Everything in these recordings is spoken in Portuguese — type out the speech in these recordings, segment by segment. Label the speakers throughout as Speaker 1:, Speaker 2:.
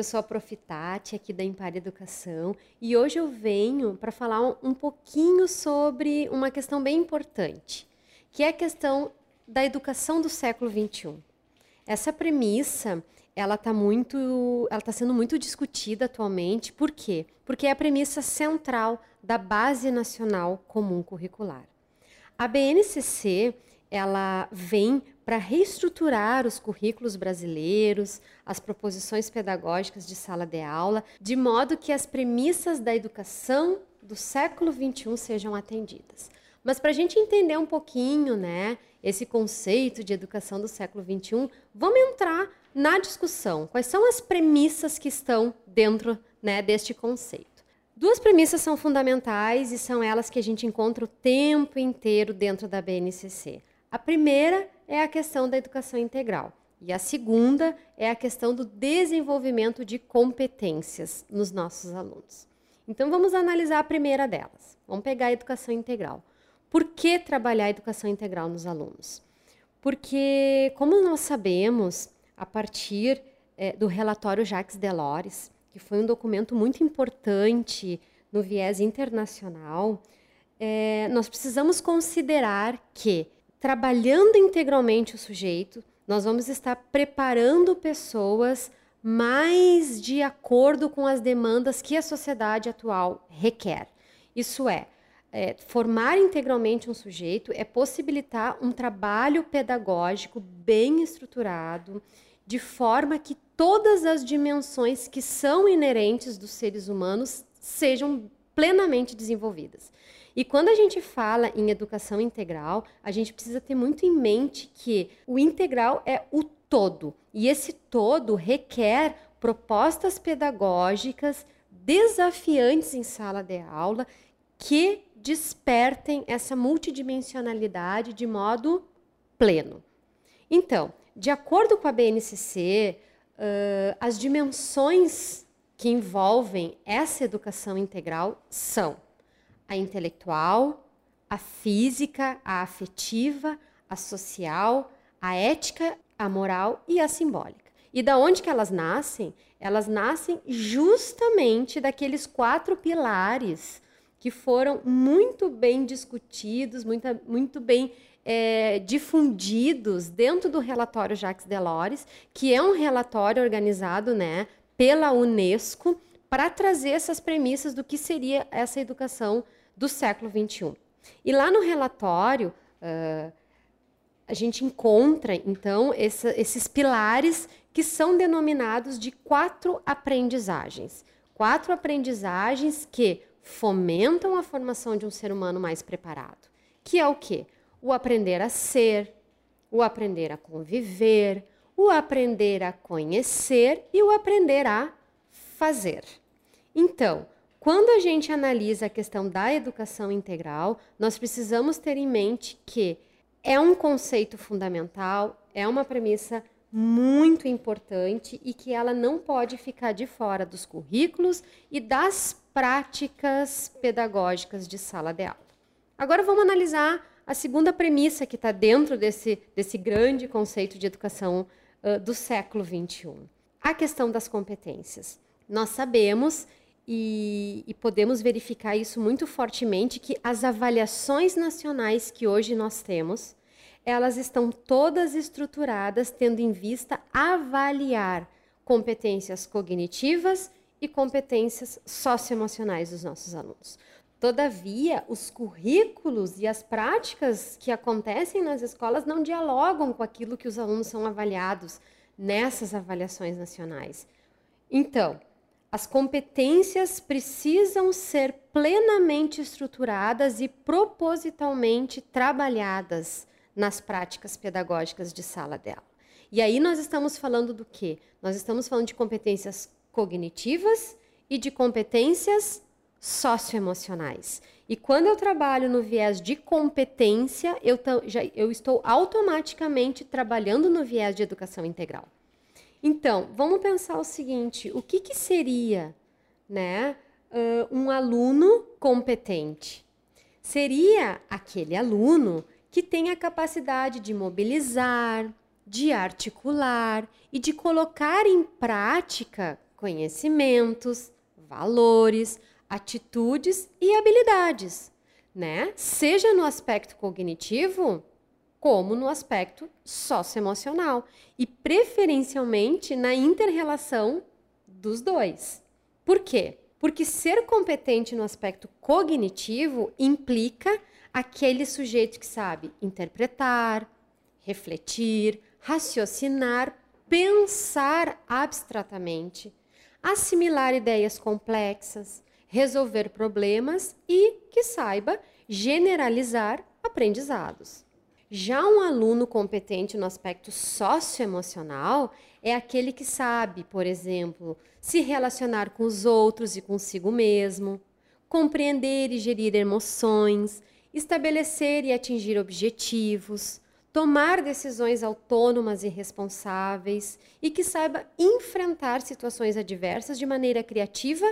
Speaker 1: Eu sou a Profitati aqui da Impar Educação e hoje eu venho para falar um, um pouquinho sobre uma questão bem importante, que é a questão da educação do século XXI. Essa premissa ela está muito, ela está sendo muito discutida atualmente. Por quê? Porque é a premissa central da Base Nacional Comum Curricular. A BNCC ela vem para reestruturar os currículos brasileiros, as proposições pedagógicas de sala de aula, de modo que as premissas da educação do século XXI sejam atendidas. Mas para a gente entender um pouquinho, né, esse conceito de educação do século XXI, vamos entrar na discussão. Quais são as premissas que estão dentro né, deste conceito? Duas premissas são fundamentais e são elas que a gente encontra o tempo inteiro dentro da BNCC. A primeira é a questão da educação integral. E a segunda é a questão do desenvolvimento de competências nos nossos alunos. Então vamos analisar a primeira delas. Vamos pegar a educação integral. Por que trabalhar a educação integral nos alunos? Porque, como nós sabemos, a partir é, do relatório Jacques Delors, que foi um documento muito importante no viés internacional, é, nós precisamos considerar que trabalhando integralmente o sujeito, nós vamos estar preparando pessoas mais de acordo com as demandas que a sociedade atual requer. Isso é, é, formar integralmente um sujeito é possibilitar um trabalho pedagógico bem estruturado, de forma que todas as dimensões que são inerentes dos seres humanos sejam plenamente desenvolvidas. E quando a gente fala em educação integral, a gente precisa ter muito em mente que o integral é o todo. E esse todo requer propostas pedagógicas desafiantes em sala de aula que despertem essa multidimensionalidade de modo pleno. Então, de acordo com a BNCC, uh, as dimensões que envolvem essa educação integral são a intelectual, a física, a afetiva, a social, a ética, a moral e a simbólica. E da onde que elas nascem? Elas nascem justamente daqueles quatro pilares que foram muito bem discutidos, muito, muito bem é, difundidos dentro do relatório Jacques Delors, que é um relatório organizado né, pela Unesco para trazer essas premissas do que seria essa educação do século XXI. E lá no relatório, uh, a gente encontra, então, essa, esses pilares que são denominados de quatro aprendizagens. Quatro aprendizagens que fomentam a formação de um ser humano mais preparado. Que é o quê? O aprender a ser, o aprender a conviver, o aprender a conhecer e o aprender a fazer. Então, quando a gente analisa a questão da educação integral, nós precisamos ter em mente que é um conceito fundamental, é uma premissa muito importante e que ela não pode ficar de fora dos currículos e das práticas pedagógicas de sala de aula. Agora vamos analisar a segunda premissa que está dentro desse, desse grande conceito de educação uh, do século XXI. A questão das competências. Nós sabemos e, e, podemos verificar isso muito fortemente que as avaliações nacionais que hoje nós temos, elas estão todas estruturadas tendo em vista avaliar competências cognitivas e competências socioemocionais dos nossos alunos. Todavia, os currículos e as práticas que acontecem nas escolas não dialogam com aquilo que os alunos são avaliados nessas avaliações nacionais. Então, as competências precisam ser plenamente estruturadas e propositalmente trabalhadas nas práticas pedagógicas de sala dela. E aí nós estamos falando do quê? Nós estamos falando de competências cognitivas e de competências socioemocionais. E quando eu trabalho no viés de competência, eu, já, eu estou automaticamente trabalhando no viés de educação integral. Então, vamos pensar o seguinte: o que, que seria né, uh, um aluno competente? Seria aquele aluno que tem a capacidade de mobilizar, de articular e de colocar em prática conhecimentos, valores, atitudes e habilidades, né? Seja no aspecto cognitivo, como no aspecto socioemocional e preferencialmente na interrelação dos dois. Por quê? Porque ser competente no aspecto cognitivo implica aquele sujeito que sabe interpretar, refletir, raciocinar, pensar abstratamente, assimilar ideias complexas, resolver problemas e que saiba generalizar aprendizados. Já um aluno competente no aspecto socioemocional é aquele que sabe, por exemplo, se relacionar com os outros e consigo mesmo, compreender e gerir emoções, estabelecer e atingir objetivos, tomar decisões autônomas e responsáveis e que saiba enfrentar situações adversas de maneira criativa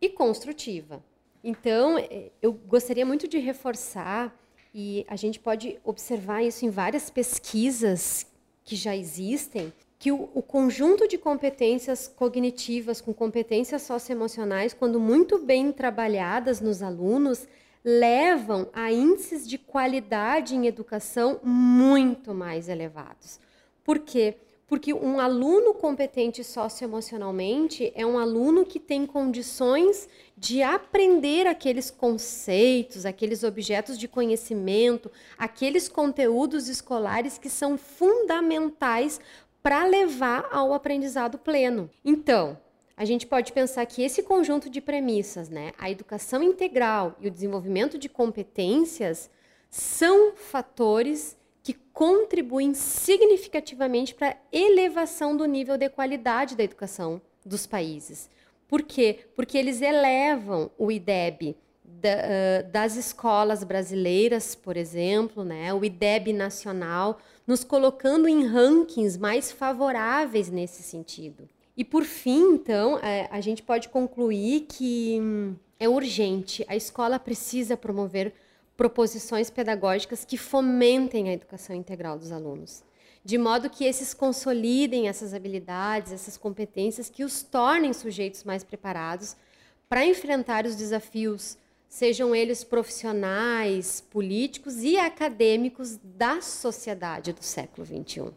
Speaker 1: e construtiva. Então, eh, eu gostaria muito de reforçar, e a gente pode observar isso em várias pesquisas que já existem, que o, o conjunto de competências cognitivas com competências socioemocionais, quando muito bem trabalhadas nos alunos, levam a índices de qualidade em educação muito mais elevados. Por quê? Porque um aluno competente socioemocionalmente é um aluno que tem condições de aprender aqueles conceitos, aqueles objetos de conhecimento, aqueles conteúdos escolares que são fundamentais para levar ao aprendizado pleno. Então, a gente pode pensar que esse conjunto de premissas, né, a educação integral e o desenvolvimento de competências, são fatores que contribuem significativamente para a elevação do nível de qualidade da educação dos países. Por quê? Porque eles elevam o IDEB da, das escolas brasileiras, por exemplo, né, o IDEB nacional, nos colocando em rankings mais favoráveis nesse sentido. E por fim, então, é, a gente pode concluir que hum, é urgente, a escola precisa promover proposições pedagógicas que fomentem a educação integral dos alunos, de modo que esses consolidem essas habilidades, essas competências que os tornem sujeitos mais preparados para enfrentar os desafios, sejam eles profissionais, políticos e acadêmicos da sociedade do século XXI.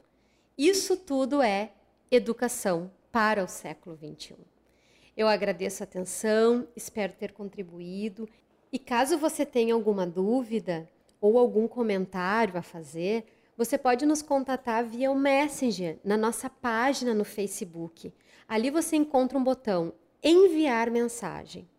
Speaker 1: Isso tudo é educação para o século XXI. Eu agradeço a atenção, espero ter contribuído. E caso você tenha alguma dúvida ou algum comentário a fazer, você pode nos contatar via o Messenger na nossa página no Facebook. Ali você encontra um botão enviar mensagem.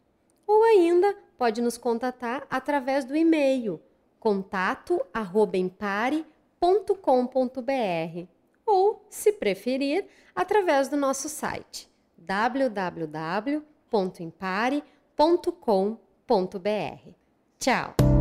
Speaker 1: Ou ainda pode nos contatar através do e-mail contato@empare.com.br ou, se preferir, através do nosso site www.impare.com.br. Tchau!